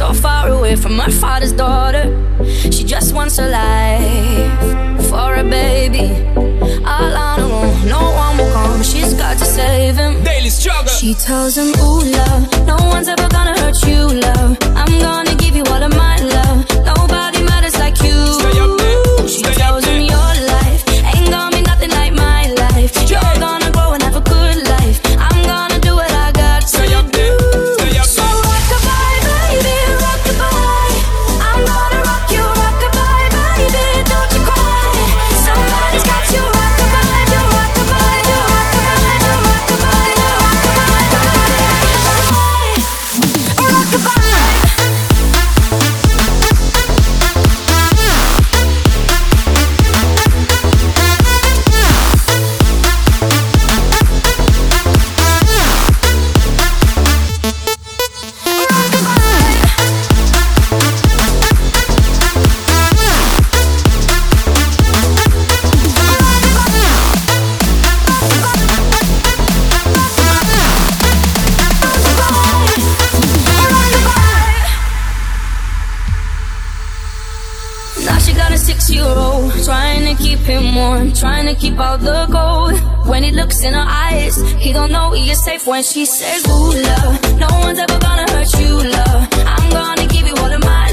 away from her father's daughter. She just wants a life for a baby. All on her own, no one will come. She's got to save him. Daily struggle. She tells him, Ooh, love, no one's ever gonna hurt you, love. I'm gonna Now she got a six-year-old, trying to keep him warm, trying to keep all the gold. When he looks in her eyes, he don't know he is safe when she says, Ooh, love, no one's ever gonna hurt you, love. I'm gonna give you all of my